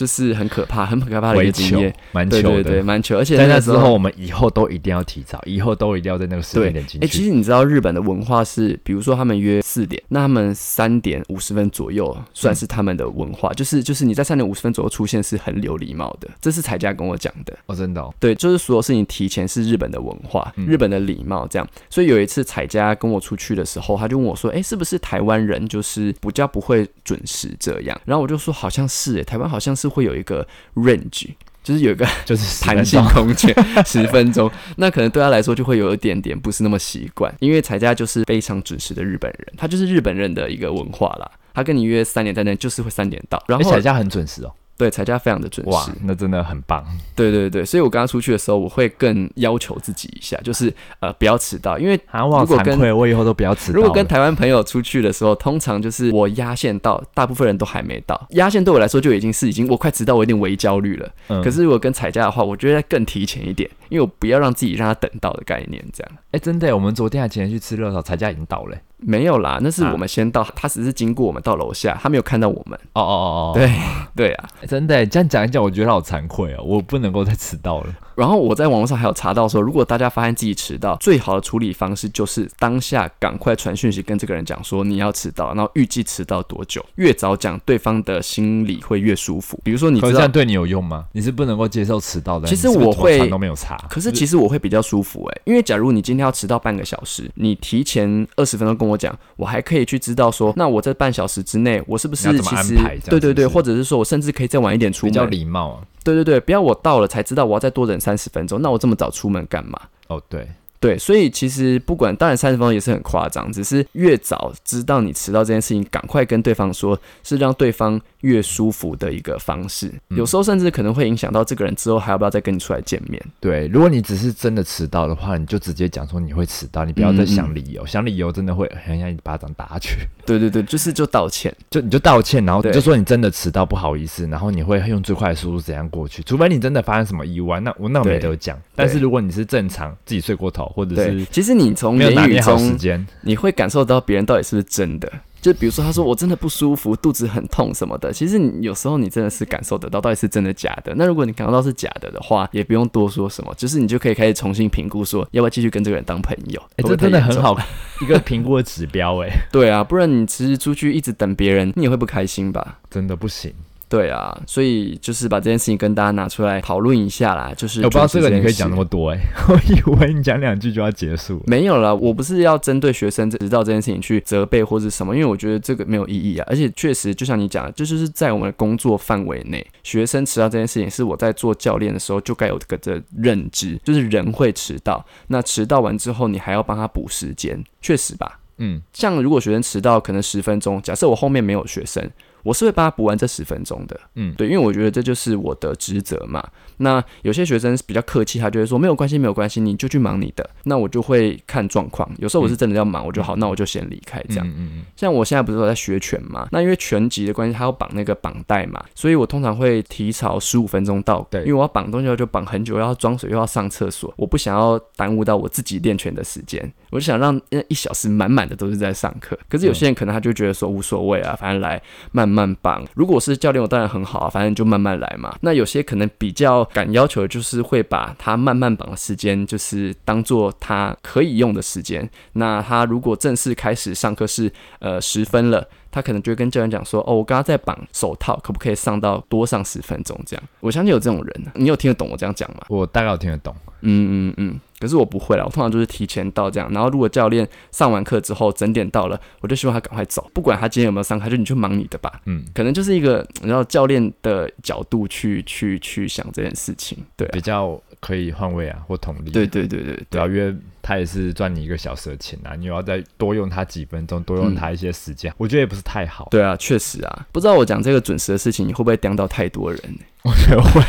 就是很可怕、很可怕的一个经验，蛮糗的。对对对，蛮糗，而且在那那个时候之后，我们以后都一定要提早，以后都一定要在那个时间点进哎、去。其实你知道日本的文化是，比如说他们约四点，那他们三点五十分左右算是他们的文化，就是就是你在三点五十分左右出现是很有礼貌的，这是彩家跟我讲的。哦，真的、哦，对，就是所有事情提前是日本的文化，嗯日本的礼貌这样。所以有一次彩家跟我出去的时候，他就问我说：“哎、是不是台湾人就是比较不会准时这样？”然后我就说：“好像是、哎台湾好像是会有一个 range。”就是有一个 就是弹性空间 十分钟，那可能对他来说就会有一点点不是那么习惯，因为彩家就是非常准时的日本人，他就是日本人的一个文化啦。他跟你约三点在那，就是会三点到，然后而且家很准时哦。对彩家非常的准哇时，，那真的很棒。对对对，所以我刚刚出去的时候，我会更要求自己一下，就是呃不要迟到，因为如果跟我以后都不要迟到。如果跟台湾朋友出去的时候，通常就是我压线到，大部分人都还没到。压线对我来说就已经是已经我快迟到，我有点微焦虑了。嗯可是如果跟彩家的话，我觉得更提前一点，因为我不要让自己让他等到的概念，这样。哎、真的，我们昨天还前去吃热炒，彩家已经到了。没有啦，那是啊我们先到，他只是经过我们到楼下，他没有看到我们。哦哦哦哦，对对啊，欸真的，这样讲一讲，我觉得好惭愧哦，我不能够再迟到了。然后我在网络上还有查到说，如果大家发现自己迟到，最好的处理方式就是当下赶快传讯息跟这个人讲说你要迟到，然后预计迟到多久，越早讲对方的心里会越舒服。比如说你这样，对你有用吗？你是不能够接受迟到的。其实我会都没有查。可是其实我会比较舒服诶、因为假如你今天要迟到半个小时，你提前二十分钟跟我讲，我还可以去知道说，那我在半小时之内，我是不是其实对对对，或者是说我甚至可以再晚一点出比较门，礼貌啊。对对对，不要我到了才知道我要再多忍三十分钟，那我这么早出门干嘛？哦，对，对，所以其实不管，当然三十分钟也是很夸张，只是越早知道你迟到这件事情，赶快跟对方说，是让对方越舒服的一个方式。有时候甚至可能会影响到这个人之后还要不要再跟你出来见面。对，如果你只是真的迟到的话，你就直接讲说你会迟到，你不要再想理由，想理由真的会很想一巴掌打下去。对对对，就是就道歉，就你就道歉，然后对就说你真的迟到，不好意思，然后你会用最快的速度怎样过去，除非你真的发生什么意外，那我那我没得讲。但是如果你是正常自己睡过头，或者是，其实你从言语中，间，你会感受到别人到底是不是真的。就比如说，他说我真的不舒服，肚子很痛什么的。其实你有时候你真的是感受得到，到底是真的假的。那如果你感受到是假的的话，也不用多说什么，就是你就可以开始重新评估，说要不要继续跟这个人当朋友。哎、这真的很好，一个评估的指标、哎，对啊，不然你其实出去一直等别人，你也会不开心吧？真的不行。对啊，所以就是把这件事情跟大家拿出来讨论一下啦。就是哎我不知道这个你可以讲那么多、哎，我以为你讲两句就要结束。没有啦，我不是要针对学生知道这件事情去责备或是什么，因为我觉得这个没有意义啊。而且确实，就像你讲就是在我们的工作范围内，学生迟到这件事情是我在做教练的时候就该有这个的认知，就是人会迟到，那迟到完之后你还要帮他补时间，确实吧？嗯，像如果学生迟到可能十分钟，假设我后面没有学生，我是会帮他补完这十分钟的。嗯对，因为我觉得这就是我的职责嘛。那有些学生比较客气，他就会说没有关系，没有关系，你就去忙你的。那我就会看状况，有时候我是真的要忙，我就好，那我就先离开这样。嗯嗯嗯像我现在不是说在学拳嘛，那因为拳击的关系，他要绑那个绑带嘛，所以我通常会提早十五分钟到，对因为我要绑东西就绑很久，又要装水又要上厕所，我不想要耽误到我自己练拳的时间，我就想让那一小时满满的都是在上课。可是有些人可能他就觉得说无所谓啊，反正来慢慢慢绑。如果是教练，我当然很好啊，反正就慢慢来嘛。那有些可能比较敢要求就是会把他慢慢绑的时间，就是当做他可以用的时间。那他如果正式开始上课是呃十分了，他可能就会跟教练讲说，哦，我刚刚在绑手套，可不可以上到多上十分钟这样？我相信有这种人，你有听得懂我这样讲吗？我大概有听得懂。嗯嗯嗯，可是我不会啦，我通常就是提前到这样，然后如果教练上完课之后整点到了，我就希望他赶快走，不管他今天有没有上课，就你去忙你的吧。嗯，可能就是一个然后教练的角度去去去想这件事情，对啊比较可以换位啊，或同理。对对对对对。啊，因为他也是赚你一个小时的钱啊，你又要再多用他几分钟，多用他一些时间，我觉得也不是太好。对啊，确实啊，不知道我讲这个准时的事情，你会不会刁到太多人？我觉得会，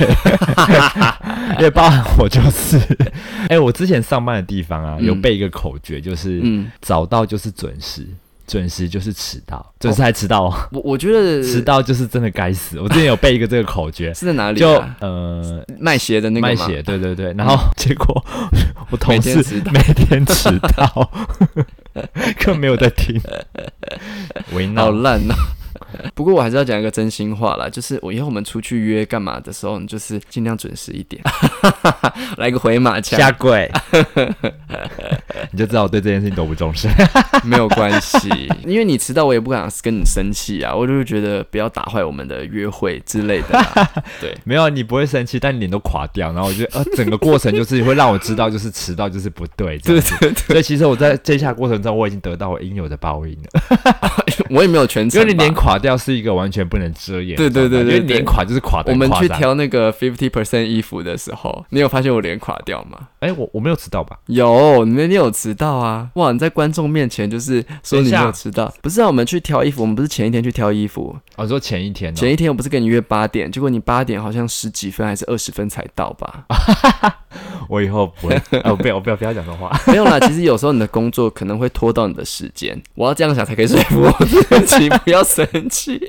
因为包含我就是，哎、我之前上班的地方啊，嗯。有背一个口诀，就是嗯，早到就是准时，准时就是迟到，准时还迟到哦，我我觉得 迟到就是真的该死。我之前有背一个这个口诀，是在哪里、就啊？呃卖鞋的那个吗？卖鞋，对对对，然后结果我同事每天迟到，根本没有在听，为好闹。烂哦。不过我还是要讲一个真心话啦，就是我以后我们出去约干嘛的时候，你就是尽量准时一点，来个回马枪，下跪，你就知道我对这件事情多不重视。没有关系，因为你迟到我也不敢跟你生气啊，我就会觉得不要打坏我们的约会之类的啦。对，没有，你不会生气，但你脸都垮掉，然后我觉得呃，整个过程就是会让我知道，就是迟到就是不对，这对。对对，所以其实我在接下过程中，我已经得到我应有的报应了。我也没有全程，因为你脸垮掉是一个完全不能遮掩对对对对对因为脸垮就是垮的。我们去，挑那个 fifty percent 衣服的时候，你有发现我脸垮掉吗？哎，我我没有迟到吧？有，你那天有迟到啊！哇，你在观众面前就是说你没有迟到，不是啊？我们去挑衣服，我们不是前一天去挑衣服，哦，说前一天哦，前一天我不是跟你约八点，结果你八点好像十几分还是二十分才到吧？我以后不会，哦，不要，我不要，不要讲这种话。没有啦，其实有时候你的工作可能会拖到你的时间，我要这样想才可以说服我自己不要生气。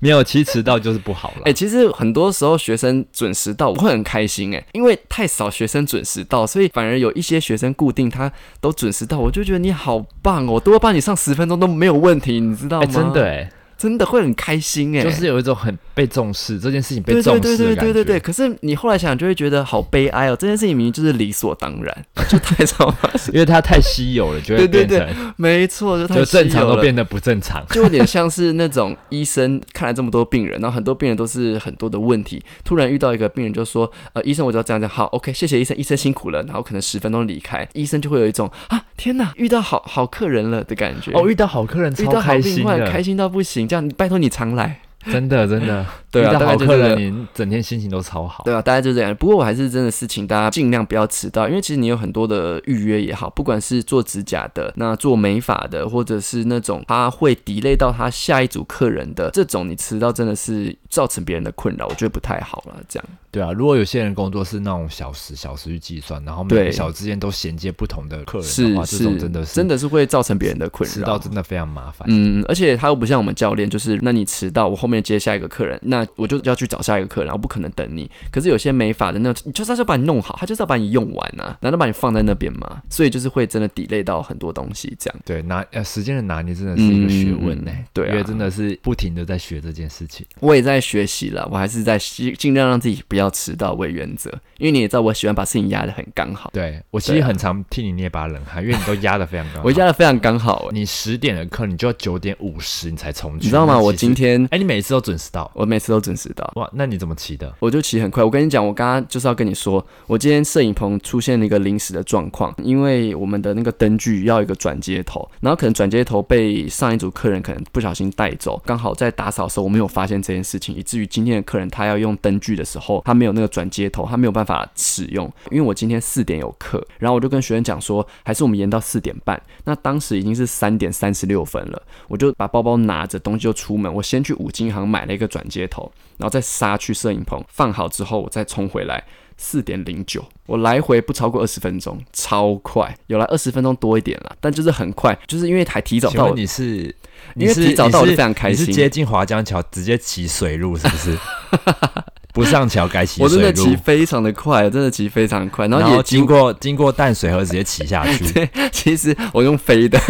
没有，其实迟到就是不好了。哎、其实很多时候学生准时到，我会很开心哎、因为太少学生准时到，所以反而有一些学生固定他都准时到，我就觉得你好棒哦，多帮你上十分钟都没有问题，你知道吗？哎，真的哎，真的会很开心哎、就是有一种很被重视，这件事情被对重对对对视的感觉。对对对，可是你后来想，就会觉得好悲哀哦。这件事情明明就是理所当然，就太少发生。因为它太稀有了，就会对对对变成没错，就太就正常都变得不正常。就有点像是那种医生看了这么多病人，然后很多病人都是很多的问题，突然遇到一个病人就说：“呃，医生，我就要这样讲，好，OK，谢谢医生，医生辛苦了。”然后可能十分钟离开，医生就会有一种啊，天哪，遇到好好客人了的感觉。哦，遇到好客人超遇到好开心病患，的，开心到不行，这样拜托你常来。真的真的，对啊遇到大概就这个好客人，你整天心情都超好。对啊，大概就这样。不过我还是真的是请大家尽量不要迟到，因为其实你有很多的预约也好，不管是做指甲的、那做美发的，或者是那种他会 delay 到他下一组客人的这种，你迟到真的是造成别人的困扰，我觉得不太好了。这样，对啊，如果有些人工作是那种小时小时去计算，然后每个小时之间都衔接不同的客人的话，这种真的是真的是会造成别人的困扰迟。到真的非常麻烦。嗯，而且他又不像我们教练，就是那你迟到，我后面接下一个客人，那我就要去找下一个客人，我不可能等你。可是有些没法的那种，你就是要把你弄好，他就是要把你用完啊，难道把你放在那边吗？所以就是会真的 delay 到很多东西，这样。对，拿呃时间的拿捏真的是一个学问呢、嗯对啊因为真的是不停的在学这件事情。我也在学习了，我还是在尽尽量让自己不要迟到为原则，因为你也知道我喜欢把事情压得很刚好，对我其实很常替你捏把冷汗，因为你都压得非常刚好。我压得非常刚好、欸。你十点的课，你就要九点五十你才重去，你知道吗？我今天哎、你每次都准时到，我每次都准时到。哇，那你怎么骑的？我就骑很快。我跟你讲，我刚刚就是要跟你说，我今天摄影棚出现了一个临时的状况，因为我们的那个灯具要一个转接头，然后可能转接头被上一组客人可能不小心带走，刚好在打扫的时候我没有发现这件事情，以至于今天的客人他要用灯具的时候，他没有那个转接头，他没有办法使用。因为我今天四点有课，然后我就跟学生讲说，还是我们延到四点半。那当时已经是三点三十六分了，我就把包包拿着东西就出门，我先去五金行买了一个转接头，然后再杀去摄影棚放好之后，我再冲回来。四点零九，我来回不超过二十分钟，超快，有来二十分钟多一点了，但就是很快，就是因为还提早到你是？因为你是提早到我就非常开心你是接近华江桥直接骑水路是不是？不上桥该骑我真的水路，骑非常的快，真的骑非常快，然然后后也经经过经过淡水河直接骑下去。对其实我用飞的，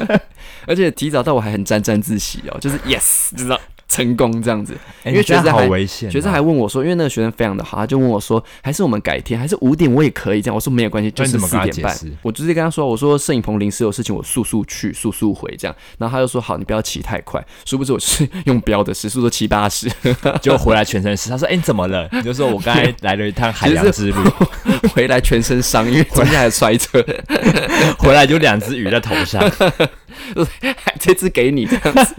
而且提早到我还很沾沾自喜哦，就是 yes，知道成功这样子。哎因为你这样好学生还危险哦，学生还问我说，因为那个学生非常的好，他就问我说，还是我们改天，还是五点我也可以这样。我说没有关系，就是四点半。我直接跟他说，我说摄影棚临时有事情，我速速去，速速回这样。然后他就说好，你不要骑太快。殊不知我是用标的，时速都七八十，就回来全身湿。他说：“哎、你怎么了？”你就说：“我刚才来了一趟海洋之路，回来全身伤，因为中间还摔车，回来就两只鱼在头上。还这次给你这样子。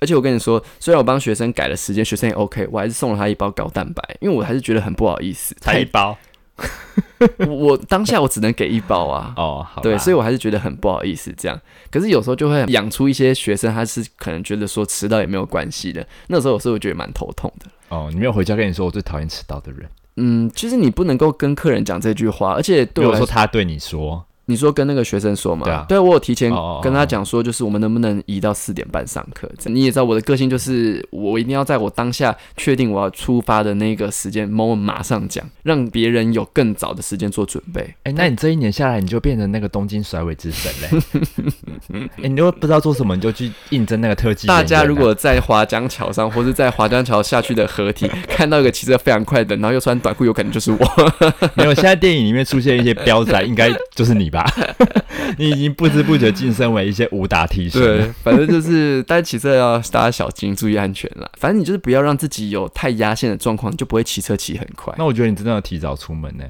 而且我跟你说，虽然我帮学生改了时间，学生也 OK，我还是送了他一包高蛋白，因为我还是觉得很不好意思。才一包 我我当下我只能给一包啊。哦，好，对，所以我还是觉得很不好意思这样。可是有时候就会养出一些学生，他是可能觉得说迟到也没有关系的。那时候有时候我觉得蛮头痛的。哦，你没有回家跟你说我最讨厌迟到的人，嗯，其实你不能够跟客人讲这句话，而且对对我说他对你说，你说跟那个学生说嘛？对啊我有提前跟他讲说，就是我们能不能移到四点半上课？你也知道我的个性，就是我一定要在我当下确定我要出发的那个时间 moment 马上讲，让别人有更早的时间做准备。哎、那你这一年下来，你就变成那个东京甩尾之神嘞。哎、你都不知道做什么，你就去应征那个特技啊。大家如果在华江桥上，或是在华江桥下去的河堤，看到一个骑车非常快的，然后又穿短裤，有可能就是我。没有，现在电影里面出现一些标仔，应该就是你吧？你已经不知不觉晋升为一些武打替身。对，反正就是，但骑车要大家小心，注意安全啦。反正你就是不要让自己有太压线的状况，你就不会骑车骑很快。那我觉得你真的要提早出门呢。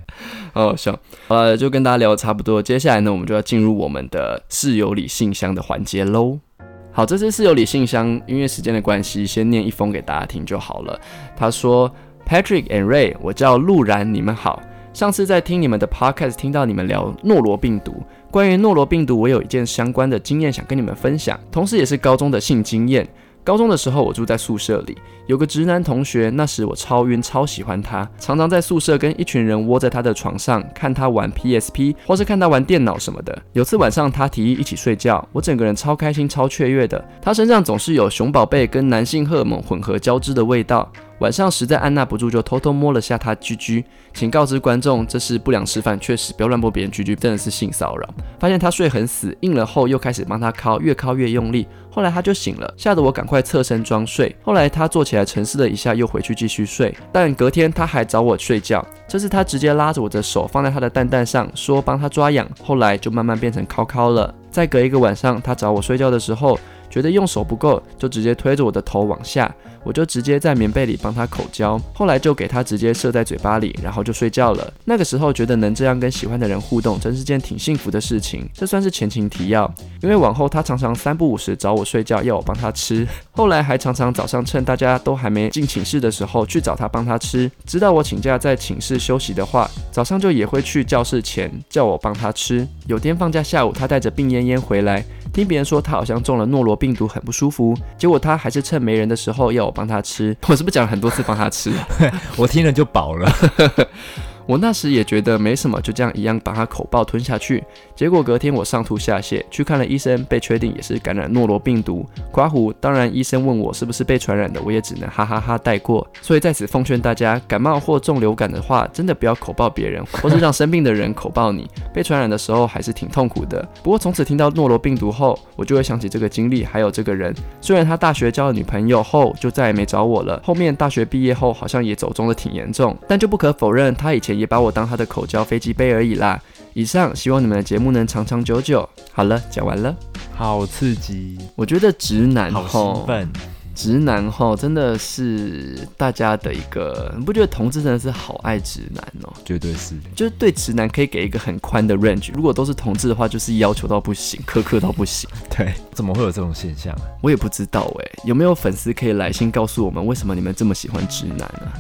好好笑。呃，就跟大家聊得差不多，接下来呢，我们就要进入我们的室友里信箱的环节喽。好，这次室友里信箱，因为时间的关系，先念一封给大家听就好了。他说：“Patrick and Ray，我叫陆然，你们好。上次在听你们的 podcast，听到你们聊诺罗病毒。关于诺罗病毒，我有一件相关的经验想跟你们分享，同时也是高中的性经验。高中的时候，我住在宿舍里，有个直男同学，那时我超晕，超喜欢他，常常在宿舍跟一群人窝在他的床上，看他玩 PSP，或是看他玩电脑什么的。有次晚上，他提议一起睡觉，我整个人超开心、超雀跃的。他身上总是有熊宝贝跟男性荷尔蒙混合交织的味道。晚上实在按捺不住，就偷偷摸了下他居居。请告知观众，这是不良示范，确实不要乱摸别人居居，真的是性骚扰。发现他睡很死，硬了后又开始帮他敲，越敲越用力。后来他就醒了，吓得我赶快侧身装睡。后来他坐起来沉思了一下，又回去继续睡。但隔天他还找我睡觉，这次他直接拉着我的手放在他的蛋蛋上，说帮他抓痒。后来就慢慢变成敲敲了。再隔一个晚上，他找我睡觉的时候。觉得用手不够，就直接推着我的头往下，我就直接在棉被里帮他口交，后来就给他直接射在嘴巴里，然后就睡觉了。那个时候觉得能这样跟喜欢的人互动，真是件挺幸福的事情。这算是前情提要，因为往后他常常三不五时找我睡觉，要我帮他吃，后来还常常早上趁大家都还没进寝室的时候去找他帮他吃，知道我请假在寝室休息的话，早上就也会去教室前叫我帮他吃。有天放假下午，他带着病恹恹回来。听别人说他好像中了诺罗病毒，很不舒服。结果他还是趁没人的时候要我帮他吃。我是不是讲了很多次帮他吃？我听了就饱了。我那时也觉得没什么，就这样一样把它口爆吞下去。结果隔天我上吐下泻，去看了医生，被确定也是感染诺罗病毒。刮胡，当然医生问我是不是被传染的，我也只能哈哈哈带过。所以在此奉劝大家，感冒或重流感的话，真的不要口爆别人，或是让生病的人口爆你。被传染的时候还是挺痛苦的。不过从此听到诺罗病毒后，我就会想起这个经历，还有这个人。虽然他大学交了女朋友后就再也没找我了，后面大学毕业后好像也走中的挺严重，但就不可否认他以前。也把我当他的口交飞机杯而已啦。以上，希望你们的节目能长长久久。好了，讲完了，好刺激。我觉得直男好兴奋，直男哈真的是大家的一个，你不觉得同志真的是好爱直男哦？绝对是，就是对直男可以给一个很宽的 range。如果都是同志的话，就是要求到不行，苛刻到不行。对，怎么会有这种现象？我也不知道哎，有没有粉丝可以来信告诉我们，为什么你们这么喜欢直男呢？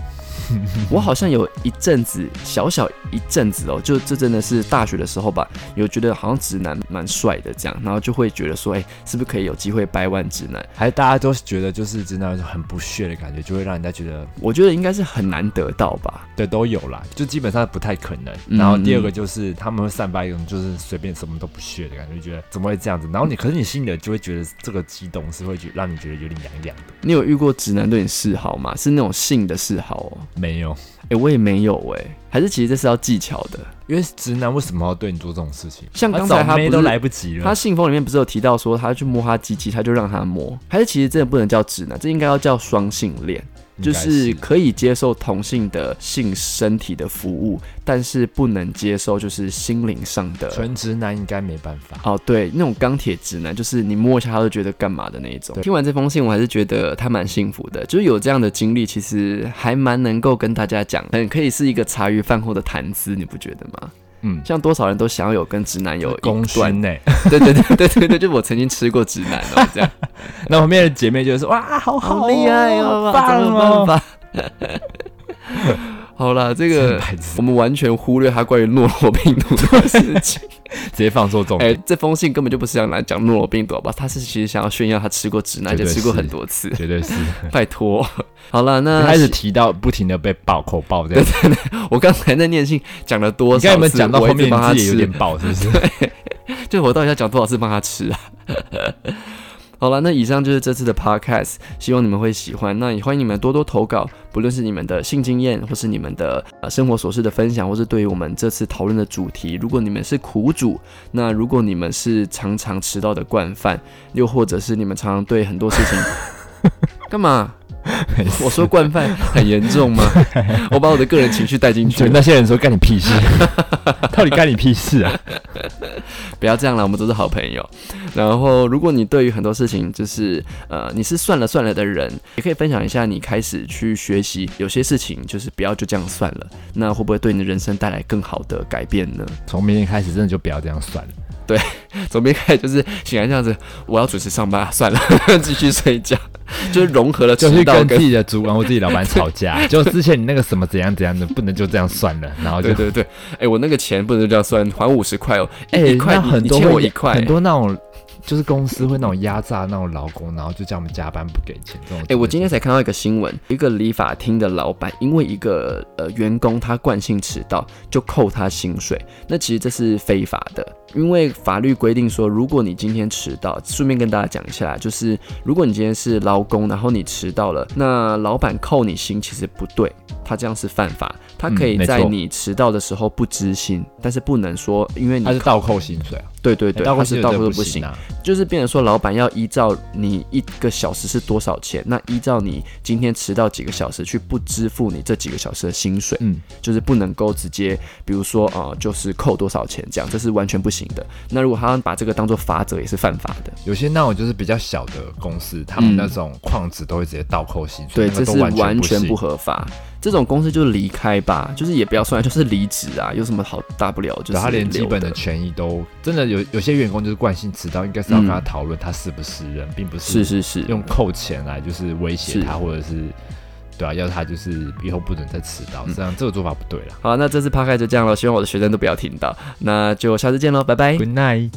我好像有一阵子，小小一阵子哦，就这真的是大学的时候吧，有觉得好像直男蛮帅的这样，然后就会觉得说，哎，是不是可以有机会掰弯直男？还是大家都觉得就是直男很不屑的感觉，就会让人家觉得，我觉得应该是很难得到吧？对，都有啦，就基本上不太可能。然后第二个就是他们会散发一种就是随便什么都不屑的感觉，觉得怎么会这样子？然后你可是你心里就会觉得这个激动是会觉让你觉得有点痒痒的。你有遇过直男对你示好吗？是那种性的示好哦？没有。哎，我也没有哎，还是其实这是要技巧的，因为直男为什么要对你做这种事情？像刚才他不都来不及了，他信封里面不是有提到说他去摸他鸡鸡，他就让他摸，还是其实真的不能叫直男，这应该要叫双性恋。就是可以接受同性的性身体的服务，但是不能接受就是心灵上的。纯直男应该没办法。哦，对，那种钢铁直男，就是你摸一下他都觉得干嘛的那一种。听完这封信，我还是觉得他蛮幸福的，就是有这样的经历，其实还蛮能够跟大家讲，很可以是一个茶余饭后的谈资，你不觉得吗？嗯，像多少人都想要有跟直男有公关呢？对对对对对对，就我曾经吃过直男哦，这样。那后面的姐妹就说：“哇，好好厉害哦，棒哦！” 好了，这个我们完全忽略他关于诺罗病毒的事情，直接放错重点。哎，这封信根本就不是想来讲诺罗病毒吧？他是其实想要炫耀他吃过直男，就吃过很多次，绝对是。拜托，好了，那 开始提到不停的被爆口爆这样。我刚才在念信讲了多少？你们讲到后面自己有点爆，是不是？就我到底要讲多少次帮他吃啊？好了，那以上就是这次的 podcast，希望你们会喜欢。那也欢迎你们多多投稿，不论是你们的性经验，或是你们的呃生活琐事的分享，或是对于我们这次讨论的主题，如果你们是苦主，那如果你们是常常迟到的惯犯，又或者是你们常常对很多事情 干嘛？我说惯犯很严重吗？我把我的个人情绪带进去。那些人说干你屁事，到底干你屁事啊？不要这样了，我们都是好朋友。然后，如果你对于很多事情就是呃，你是算了算了的人，也可以分享一下你开始去学习有些事情，就是不要就这样算了。那会不会对你的人生带来更好的改变呢？从明天开始，真的就不要这样算了。对，从没开始就是醒来这样子，我要准时上班，算了，继续睡觉，就是融合了，就是跟自己的主管或自己老板吵架。就之前你那个什么怎样怎样的，不能就这样算了，然后就对对对，哎，我那个钱不能这样算，还五十块哦，哎，一块你欠我一块，很多那种。就是公司会那种压榨那种劳工，然后就叫我们加班不给钱这种。哎，我今天才看到一个新闻，一个理发厅的老板因为一个呃员工他惯性迟到，就扣他薪水。那其实这是非法的，因为法律规定说，如果你今天迟到，顺便跟大家讲一下，就是如果你今天是劳工，然后你迟到了，那老板扣你薪其实不对。他这样是犯法。他可以在你迟到的时候不知情，但是不能说因为你他是倒扣薪水啊，对对对，倒他是倒扣不行，啊。就是变成说老板要依照你一个小时是多少钱，那依照你今天迟到几个小时去不支付你这几个小时的薪水，嗯，就是不能够直接，比如说呃，就是扣多少钱这样，这是完全不行的。那如果他把这个当做法则，也是犯法的。有些那种就是比较小的公司，他们嗯那种矿子都会直接倒扣薪水，对，这是完完全不合法。这种公司就是离开吧，就是也不要算，就是离职啊，有什么好大不了？就是他连基本的权益都真的有，有些员工就是惯性迟到，应该是要跟他嗯讨论他是不是人，并不是是是是，用扣钱来就是威胁他，或者是对啊，要他就是以后不准再迟到，嗯这样这个做法不对了。好，那这次趴开就这样了，希望我的学生都不要听到，那就下次见喽，拜拜。Good night。